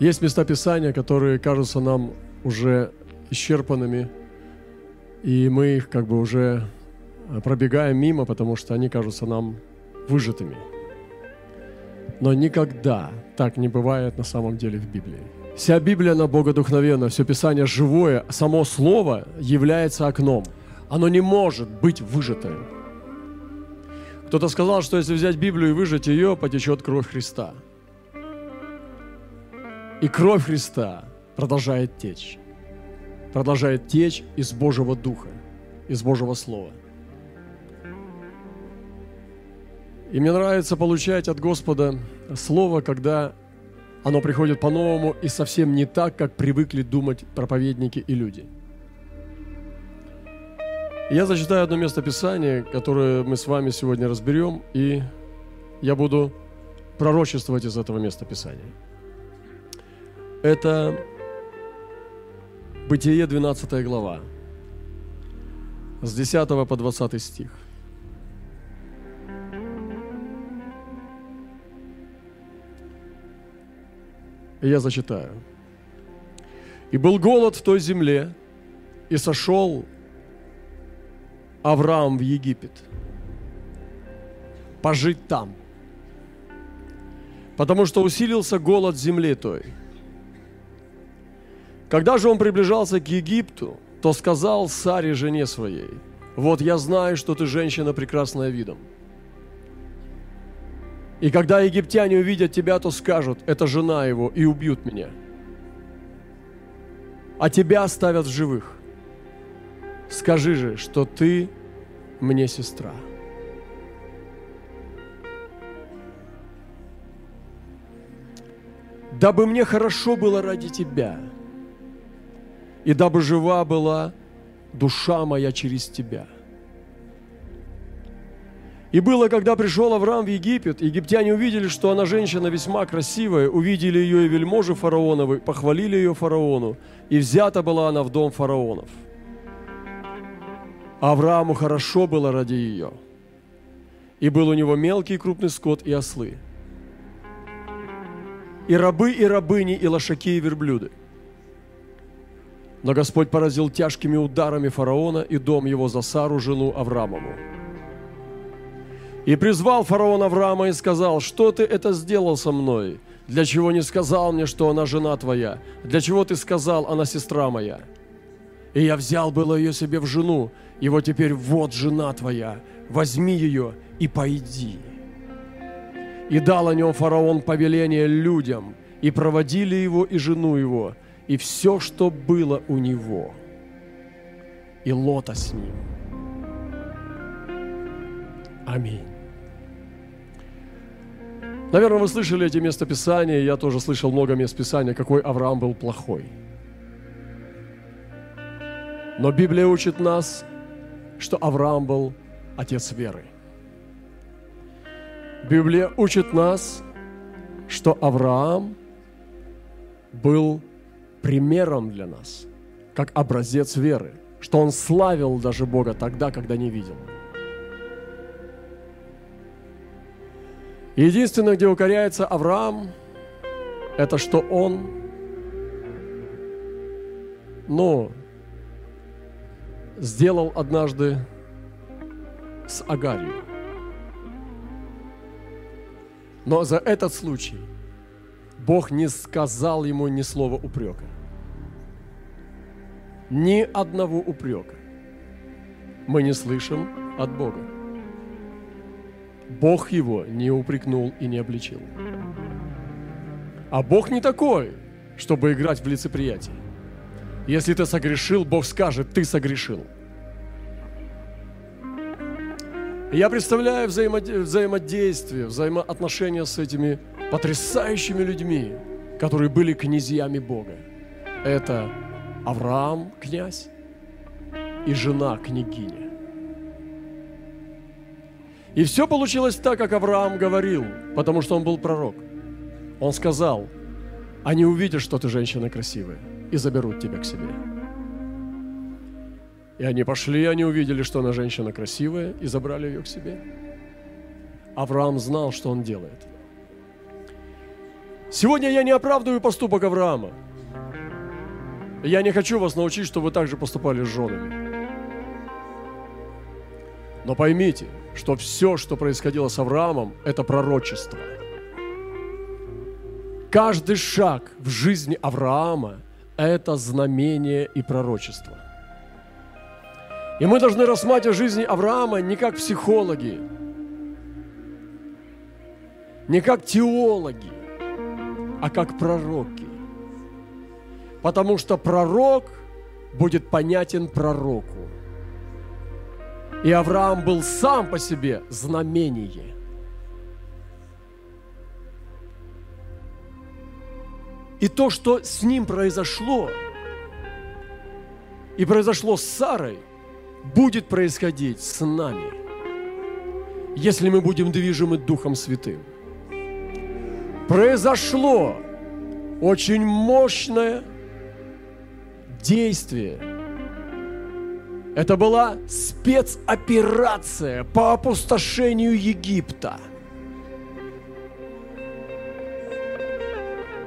Есть места Писания, которые кажутся нам уже исчерпанными, и мы их как бы уже пробегаем мимо, потому что они кажутся нам выжатыми. Но никогда так не бывает на самом деле в Библии. Вся Библия, на богодухновенна, все Писание живое, само Слово является окном. Оно не может быть выжатым. Кто-то сказал, что если взять Библию и выжать ее, потечет кровь Христа. И кровь Христа продолжает течь. Продолжает течь из Божьего Духа, из Божьего Слова. И мне нравится получать от Господа Слово, когда оно приходит по-новому и совсем не так, как привыкли думать проповедники и люди. Я зачитаю одно место Писания, которое мы с вами сегодня разберем, и я буду пророчествовать из этого места Писания. Это Бытие 12 глава, с 10 по 20 стих. Я зачитаю. «И был голод в той земле, и сошел Авраам в Египет, пожить там, потому что усилился голод земли той. Когда же он приближался к Египту, то сказал Саре, жене своей, «Вот я знаю, что ты женщина прекрасная видом, и когда египтяне увидят тебя, то скажут, это жена его, и убьют меня. А тебя оставят в живых. Скажи же, что ты мне сестра. Дабы мне хорошо было ради тебя, и дабы жива была душа моя через тебя – и было, когда пришел Авраам в Египет, египтяне увидели, что она женщина весьма красивая, увидели ее и вельможи фараоновы, похвалили ее фараону, и взята была она в дом фараонов. Аврааму хорошо было ради ее, и был у него мелкий и крупный скот и ослы, и рабы, и рабыни, и лошаки, и верблюды. Но Господь поразил тяжкими ударами фараона и дом его за Сару, жену Авраамову. И призвал фараон Авраама и сказал, что ты это сделал со мной? Для чего не сказал мне, что она жена твоя? Для чего ты сказал, она сестра моя? И я взял было ее себе в жену, и вот теперь вот жена твоя, возьми ее и пойди. И дал о нем фараон повеление людям, и проводили его и жену его, и все, что было у него, и лота с ним. Аминь. Наверное, вы слышали эти местописания, я тоже слышал много мест Писания, какой Авраам был плохой. Но Библия учит нас, что Авраам был отец веры. Библия учит нас, что Авраам был примером для нас, как образец веры, что он славил даже Бога тогда, когда не видел. Единственное, где укоряется Авраам, это что он, ну, сделал однажды с Агарью. Но за этот случай Бог не сказал ему ни слова упрека. Ни одного упрека мы не слышим от Бога. Бог его не упрекнул и не обличил. А Бог не такой, чтобы играть в лицеприятие. Если ты согрешил, Бог скажет, ты согрешил. Я представляю взаимодействие, взаимоотношения с этими потрясающими людьми, которые были князьями Бога. Это Авраам, князь, и жена, княгиня. И все получилось так, как Авраам говорил, потому что он был пророк. Он сказал, они увидят, что ты женщина красивая, и заберут тебя к себе. И они пошли, они увидели, что она женщина красивая, и забрали ее к себе. Авраам знал, что он делает. Сегодня я не оправдываю поступок Авраама. Я не хочу вас научить, чтобы вы также поступали с женами. Но поймите, что все, что происходило с Авраамом, это пророчество. Каждый шаг в жизни Авраама – это знамение и пророчество. И мы должны рассматривать жизнь Авраама не как психологи, не как теологи, а как пророки. Потому что пророк будет понятен пророку. И Авраам был сам по себе знамение. И то, что с ним произошло, и произошло с Сарой, будет происходить с нами, если мы будем движимы Духом Святым. Произошло очень мощное действие. Это была спецоперация по опустошению Египта.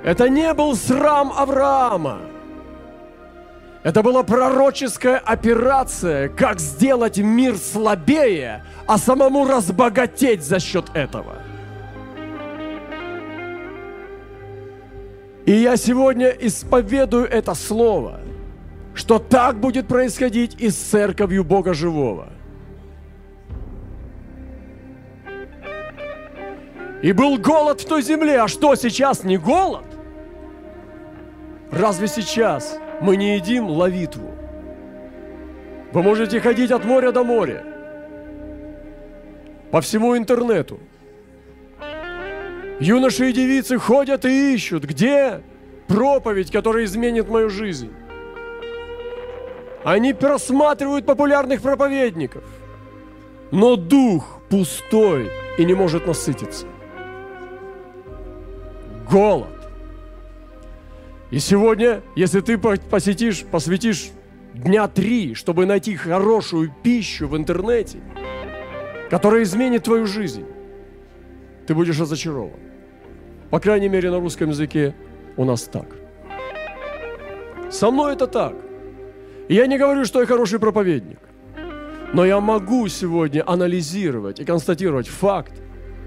Это не был срам Авраама. Это была пророческая операция, как сделать мир слабее, а самому разбогатеть за счет этого. И я сегодня исповедую это слово – что так будет происходить и с церковью Бога Живого. И был голод в той земле, а что сейчас не голод? Разве сейчас мы не едим ловитву? Вы можете ходить от моря до моря, по всему интернету. Юноши и девицы ходят и ищут, где проповедь, которая изменит мою жизнь. Они просматривают популярных проповедников. Но дух пустой и не может насытиться. Голод. И сегодня, если ты посетишь, посвятишь дня три, чтобы найти хорошую пищу в интернете, которая изменит твою жизнь, ты будешь разочарован. По крайней мере, на русском языке у нас так. Со мной это так – я не говорю, что я хороший проповедник, но я могу сегодня анализировать и констатировать факт,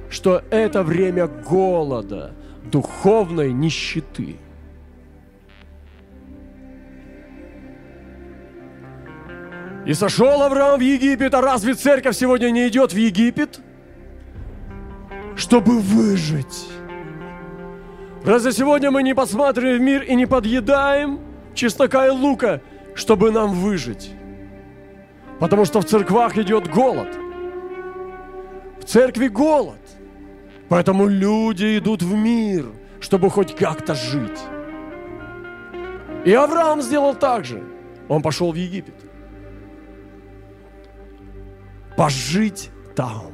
что это время голода, духовной нищеты. И сошел Авраам в Египет, а разве церковь сегодня не идет в Египет, чтобы выжить? Разве сегодня мы не посмотрим в мир и не подъедаем чеснока и лука – чтобы нам выжить. Потому что в церквах идет голод. В церкви голод. Поэтому люди идут в мир, чтобы хоть как-то жить. И Авраам сделал так же. Он пошел в Египет. Пожить там.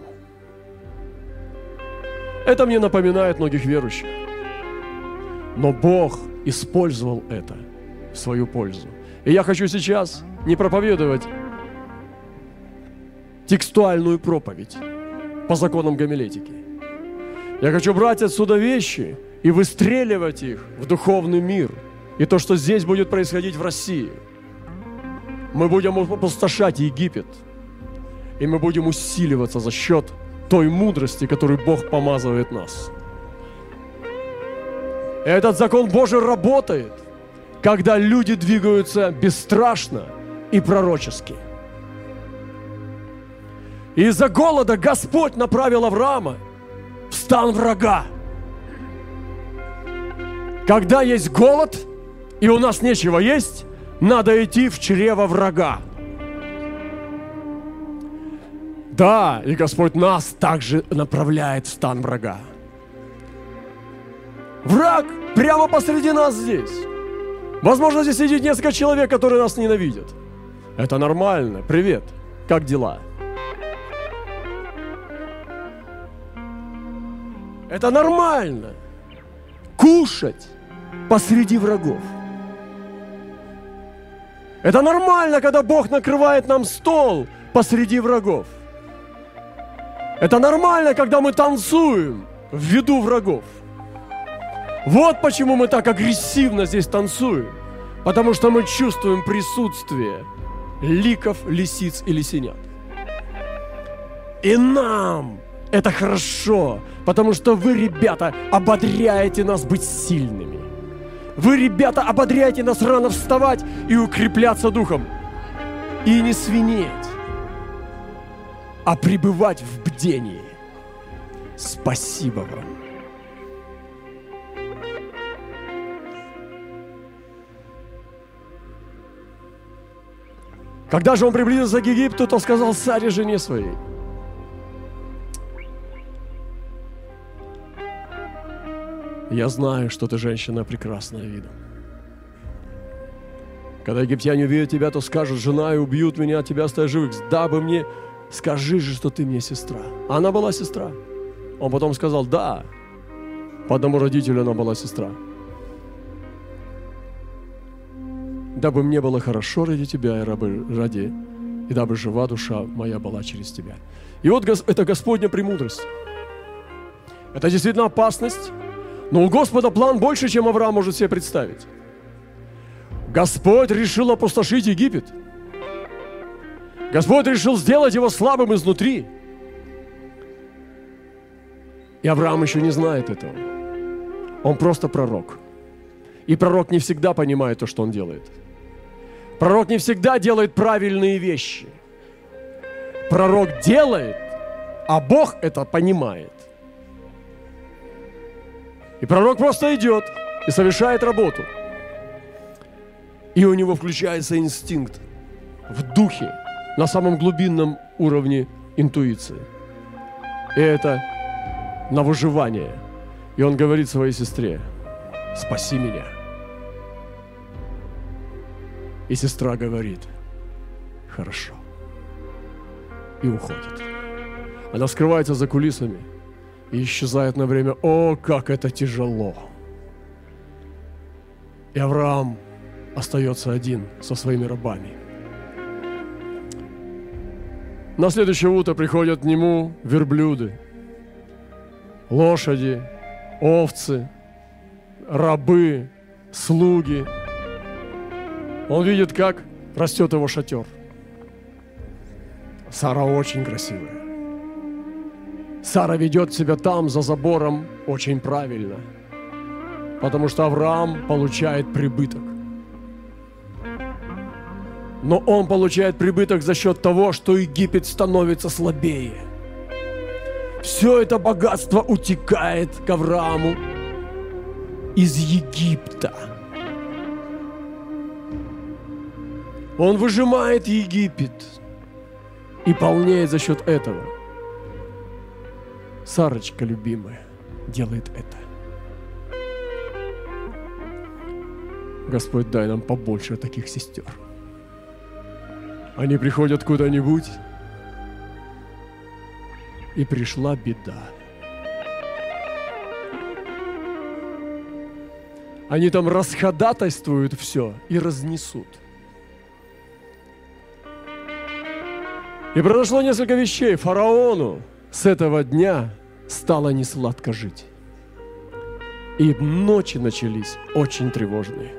Это мне напоминает многих верующих. Но Бог использовал это в свою пользу. И я хочу сейчас не проповедовать текстуальную проповедь по законам гомилетики. Я хочу брать отсюда вещи и выстреливать их в духовный мир. И то, что здесь будет происходить в России. Мы будем опустошать Египет. И мы будем усиливаться за счет той мудрости, которую Бог помазывает нас. Этот закон Божий работает – когда люди двигаются бесстрашно и пророчески. Из-за голода Господь направил Авраама в стан врага. Когда есть голод, и у нас нечего есть, надо идти в чрево врага. Да, и Господь нас также направляет в стан врага. Враг прямо посреди нас здесь. Возможно, здесь сидит несколько человек, которые нас ненавидят. Это нормально. Привет. Как дела? Это нормально. Кушать посреди врагов. Это нормально, когда Бог накрывает нам стол посреди врагов. Это нормально, когда мы танцуем в виду врагов. Вот почему мы так агрессивно здесь танцуем. Потому что мы чувствуем присутствие ликов, лисиц и лисенят. И нам это хорошо, потому что вы, ребята, ободряете нас быть сильными. Вы, ребята, ободряете нас рано вставать и укрепляться духом. И не свинеть, а пребывать в бдении. Спасибо вам. Когда же он приблизился к Египту, то сказал Саре жене своей – Я знаю, что ты женщина прекрасная видом. Когда египтяне увидят тебя, то скажут, жена, и убьют меня, от тебя оставят живых. Дабы мне, скажи же, что ты мне сестра. Она была сестра. Он потом сказал, да, по одному родителю она была сестра. Дабы мне было хорошо ради тебя и рабы ради, и дабы жива душа моя была через тебя. И вот это Господня премудрость. Это действительно опасность, но у Господа план больше, чем Авраам может себе представить. Господь решил опустошить Египет. Господь решил сделать его слабым изнутри. И Авраам еще не знает этого. Он просто пророк. И пророк не всегда понимает то, что он делает. Пророк не всегда делает правильные вещи. Пророк делает, а Бог это понимает. И пророк просто идет и совершает работу. И у него включается инстинкт в духе, на самом глубинном уровне интуиции. И это на выживание. И он говорит своей сестре, спаси меня. И сестра говорит, хорошо. И уходит. Она скрывается за кулисами – и исчезает на время. О, как это тяжело! И Авраам остается один со своими рабами. На следующее утро приходят к нему верблюды, лошади, овцы, рабы, слуги. Он видит, как растет его шатер. Сара очень красивая. Сара ведет себя там, за забором, очень правильно. Потому что Авраам получает прибыток. Но он получает прибыток за счет того, что Египет становится слабее. Все это богатство утекает к Аврааму из Египта. Он выжимает Египет и полнеет за счет этого – Сарочка любимая делает это. Господь, дай нам побольше таких сестер. Они приходят куда-нибудь, и пришла беда. Они там расходатайствуют все и разнесут. И произошло несколько вещей. Фараону с этого дня стало несладко жить. И ночи начались очень тревожные.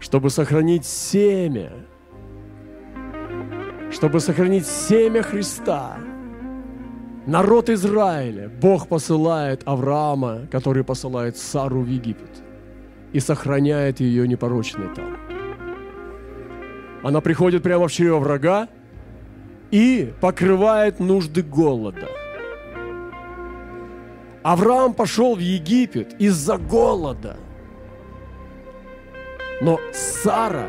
Чтобы сохранить семя, чтобы сохранить семя Христа, народ Израиля, Бог посылает Авраама, который посылает Сару в Египет и сохраняет ее непорочной там. Она приходит прямо в чрево врага и покрывает нужды голода. Авраам пошел в Египет из-за голода. Но Сара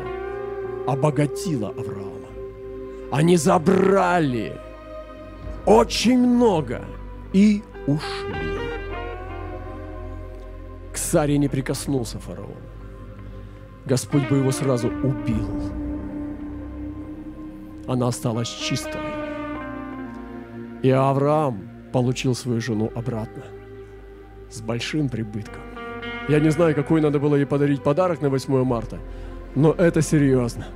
обогатила Авраама. Они забрали очень много и ушли. К Саре не прикоснулся фараон. Господь бы его сразу убил она осталась чистой. И Авраам получил свою жену обратно с большим прибытком. Я не знаю, какой надо было ей подарить подарок на 8 марта, но это серьезно.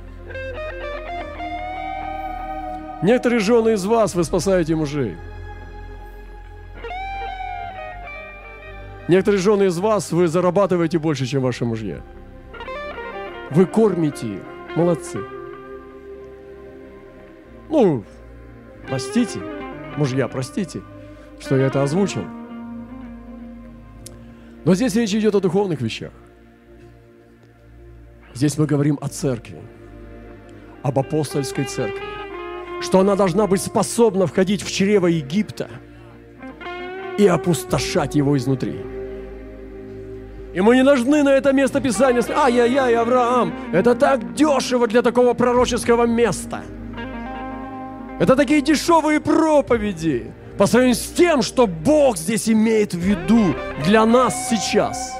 Некоторые жены из вас, вы спасаете мужей. Некоторые жены из вас, вы зарабатываете больше, чем ваши мужья. Вы кормите их. Молодцы. Ну, простите, мужья, простите, что я это озвучил. Но здесь речь идет о духовных вещах. Здесь мы говорим о церкви, об апостольской церкви, что она должна быть способна входить в чрево Египта и опустошать его изнутри. И мы не должны на это место Писания ай-яй-яй, Авраам, это так дешево для такого пророческого места. Это такие дешевые проповеди по сравнению с тем, что Бог здесь имеет в виду для нас сейчас.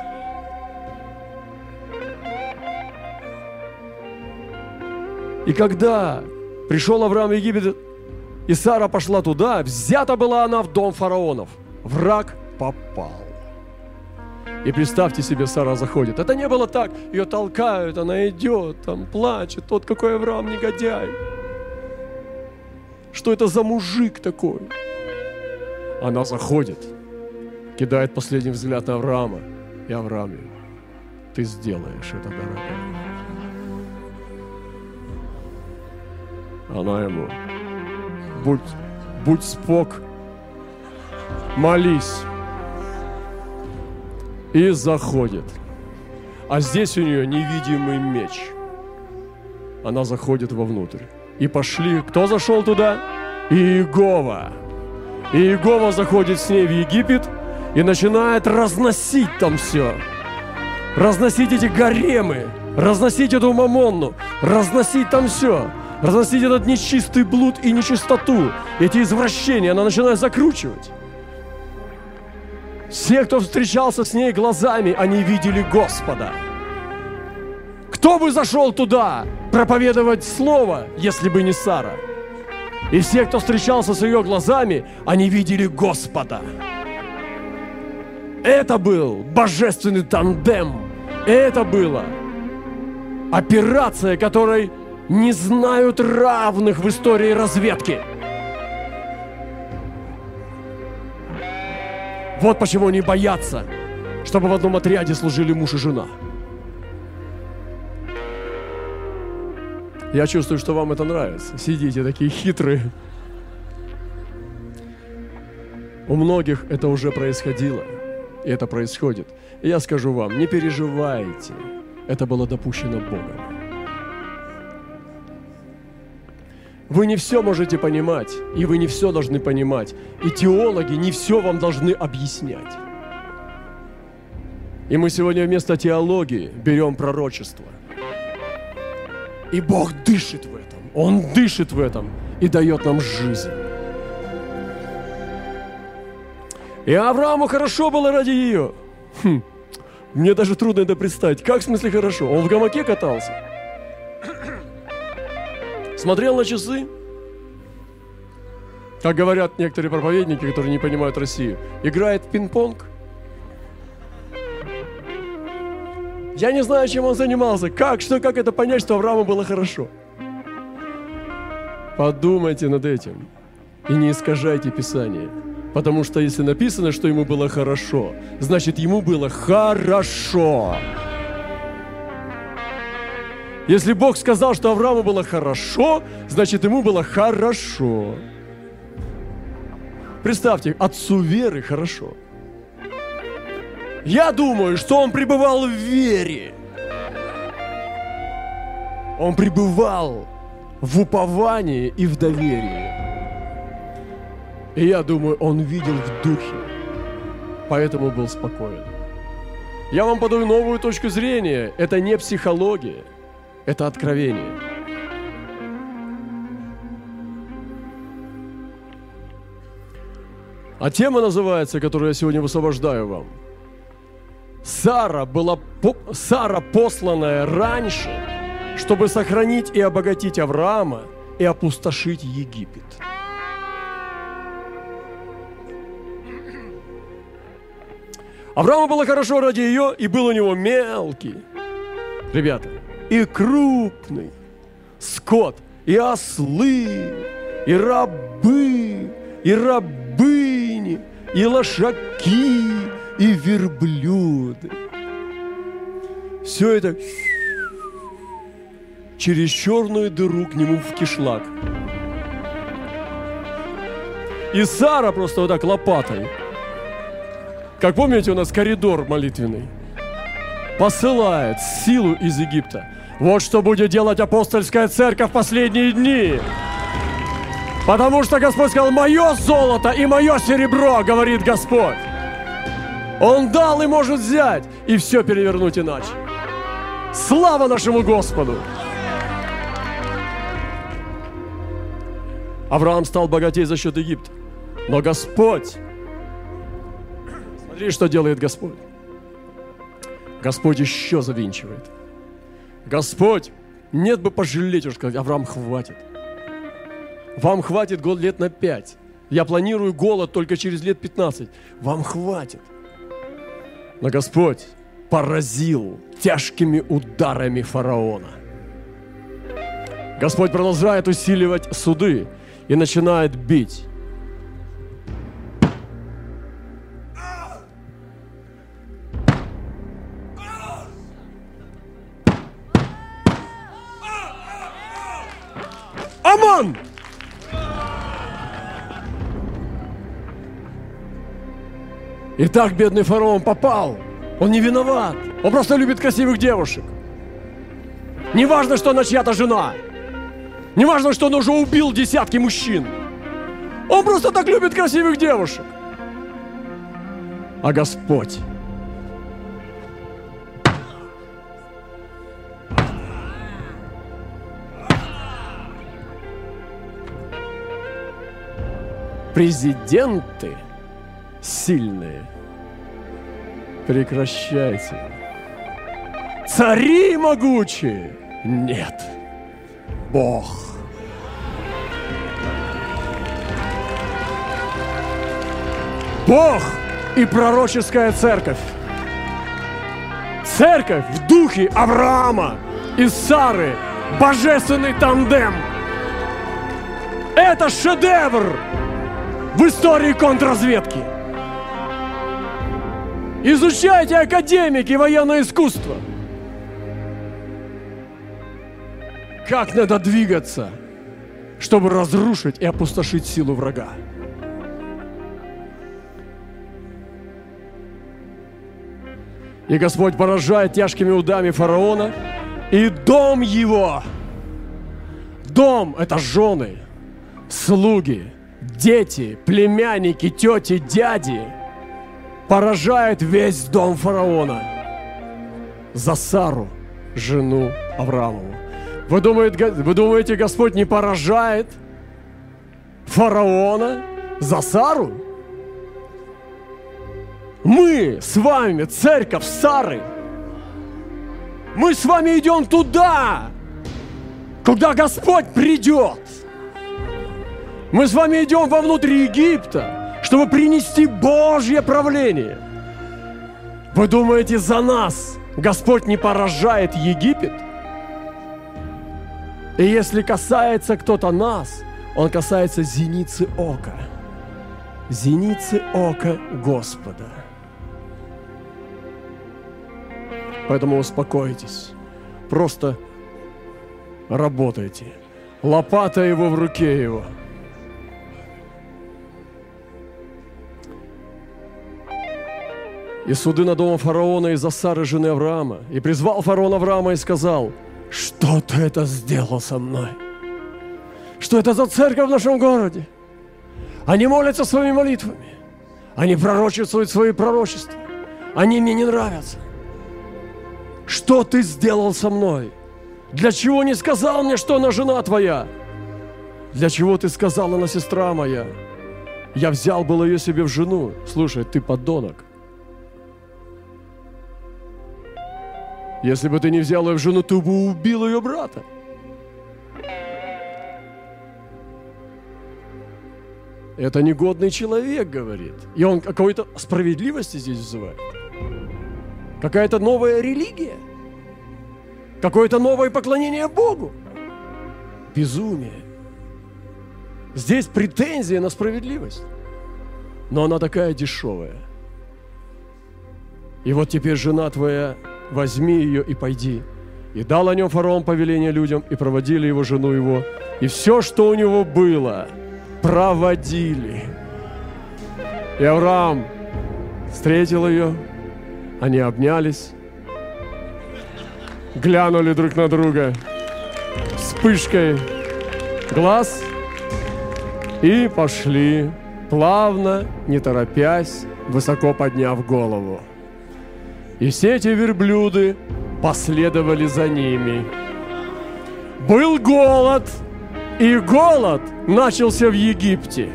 И когда пришел Авраам в Египет, и Сара пошла туда, взята была она в дом фараонов. Враг попал. И представьте себе, Сара заходит. Это не было так, ее толкают, она идет, там плачет, тот какой Авраам негодяй. Что это за мужик такой? Она заходит, кидает последний взгляд на Авраама. И Авраам, ты сделаешь это, дорогая. Она ему, будь, будь спок, молись. И заходит. А здесь у нее невидимый меч. Она заходит вовнутрь. И пошли, кто зашел туда? Иегова. Иегова заходит с ней в Египет и начинает разносить там все. Разносить эти гаремы, разносить эту мамонну, разносить там все. Разносить этот нечистый блуд и нечистоту, эти извращения, она начинает закручивать. Все, кто встречался с ней глазами, они видели Господа. Кто бы зашел туда проповедовать Слово, если бы не Сара? И все, кто встречался с ее глазами, они видели Господа. Это был божественный тандем. Это была операция, которой не знают равных в истории разведки. Вот почему они боятся, чтобы в одном отряде служили муж и жена. Я чувствую, что вам это нравится. Сидите такие хитрые. У многих это уже происходило. И это происходит. И я скажу вам, не переживайте. Это было допущено Богом. Вы не все можете понимать, и вы не все должны понимать. И теологи не все вам должны объяснять. И мы сегодня вместо теологии берем пророчество – и Бог дышит в этом. Он дышит в этом и дает нам жизнь. И Аврааму хорошо было ради ее. Хм, мне даже трудно это представить. Как в смысле хорошо? Он в гамаке катался. Смотрел на часы. Как говорят некоторые проповедники, которые не понимают Россию. Играет в пинг-понг. Я не знаю, чем он занимался. Как, что, как это понять, что Аврааму было хорошо? Подумайте над этим и не искажайте Писание. Потому что если написано, что ему было хорошо, значит ему было хорошо. Если Бог сказал, что Аврааму было хорошо, значит ему было хорошо. Представьте, отцу веры хорошо – я думаю, что он пребывал в вере. Он пребывал в уповании и в доверии. И я думаю, он видел в духе, поэтому был спокоен. Я вам подаю новую точку зрения. Это не психология, это откровение. А тема называется, которую я сегодня высвобождаю вам – Сара была Сара посланная раньше, чтобы сохранить и обогатить Авраама и опустошить Египет. Аврааму было хорошо ради ее, и был у него мелкий, ребята, и крупный скот, и ослы, и рабы, и рабыни, и лошаки, и верблюды. Все это через черную дыру к нему в кишлак. И Сара просто вот так лопатой. Как помните, у нас коридор молитвенный. Посылает силу из Египта. Вот что будет делать апостольская церковь в последние дни. Потому что Господь сказал, мое золото и мое серебро, говорит Господь. Он дал и может взять, и все перевернуть иначе. Слава нашему Господу! Авраам стал богатей за счет Египта. Но Господь, смотри, что делает Господь. Господь еще завинчивает. Господь, нет бы пожалеть, уже сказать, Авраам, хватит. Вам хватит год лет на пять. Я планирую голод только через лет 15. Вам хватит. Но Господь поразил тяжкими ударами фараона. Господь продолжает усиливать суды и начинает бить. Аман! И так бедный фараон попал. Он не виноват. Он просто любит красивых девушек. Не важно, что она чья-то жена. Не важно, что он уже убил десятки мужчин. Он просто так любит красивых девушек. А Господь президенты сильные. Прекращайте. Цари могучие. Нет. Бог. Бог и пророческая церковь. Церковь в духе Авраама и Сары. Божественный тандем. Это шедевр в истории контрразведки. Изучайте академики военное искусство. Как надо двигаться, чтобы разрушить и опустошить силу врага. И Господь поражает тяжкими удами фараона и дом его. Дом – это жены, слуги, дети, племянники, тети, дяди поражает весь дом фараона за Сару, жену Авраамову. Вы думаете, вы думаете, Господь не поражает фараона за Сару? Мы с вами, церковь Сары, мы с вами идем туда, когда Господь придет. Мы с вами идем вовнутрь Египта, чтобы принести Божье правление. Вы думаете, за нас Господь не поражает Египет? И если касается кто-то нас, он касается зеницы ока. Зеницы ока Господа. Поэтому успокойтесь. Просто работайте. Лопата его в руке его – и суды над домом фараона из-за Сары, жены Авраама. И призвал фараон Авраама и сказал, что ты это сделал со мной? Что это за церковь в нашем городе? Они молятся своими молитвами. Они пророчествуют свои пророчества. Они мне не нравятся. Что ты сделал со мной? Для чего не сказал мне, что она жена твоя? Для чего ты сказала, она сестра моя? Я взял было ее себе в жену. Слушай, ты подонок. Если бы ты не взял ее в жену, ты бы убил ее брата. Это негодный человек, говорит. И он какой-то справедливости здесь вызывает. Какая-то новая религия. Какое-то новое поклонение Богу. Безумие. Здесь претензия на справедливость. Но она такая дешевая. И вот теперь жена твоя, возьми ее и пойди. И дал о нем фараон повеление людям, и проводили его жену его. И все, что у него было, проводили. И Авраам встретил ее, они обнялись, глянули друг на друга вспышкой глаз и пошли, плавно, не торопясь, высоко подняв голову. И все эти верблюды последовали за ними. Был голод, и голод начался в Египте.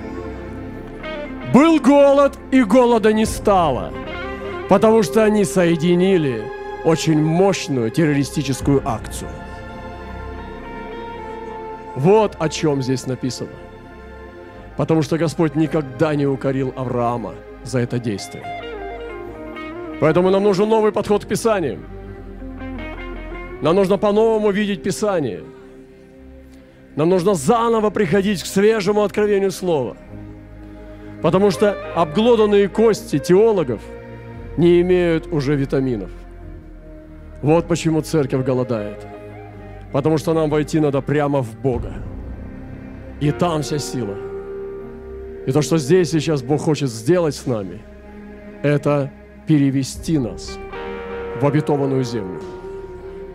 Был голод, и голода не стало, потому что они соединили очень мощную террористическую акцию. Вот о чем здесь написано. Потому что Господь никогда не укорил Авраама за это действие. Поэтому нам нужен новый подход к Писанию. Нам нужно по-новому видеть Писание. Нам нужно заново приходить к свежему откровению Слова. Потому что обглоданные кости теологов не имеют уже витаминов. Вот почему церковь голодает. Потому что нам войти надо прямо в Бога. И там вся сила. И то, что здесь сейчас Бог хочет сделать с нами, это перевести нас в обетованную землю.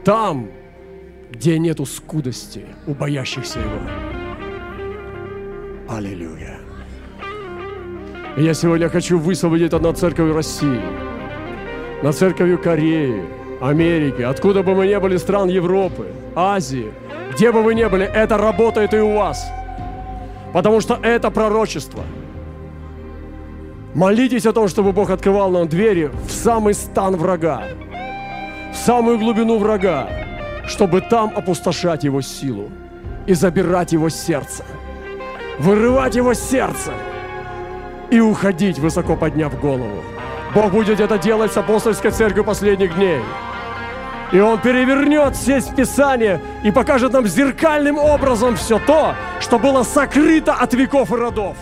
Там, где нету скудости у боящихся Его. Аллилуйя. И я сегодня хочу высвободить это над церковью России, над церковью Кореи, Америки, откуда бы мы ни были, стран Европы, Азии, где бы вы ни были, это работает и у вас. Потому что это пророчество – Молитесь о том, чтобы Бог открывал нам двери в самый стан врага, в самую глубину врага, чтобы там опустошать его силу и забирать его сердце, вырывать его сердце и уходить, высоко подняв голову. Бог будет это делать с апостольской церковью последних дней. И Он перевернет все Писания и покажет нам зеркальным образом все то, что было сокрыто от веков и родов.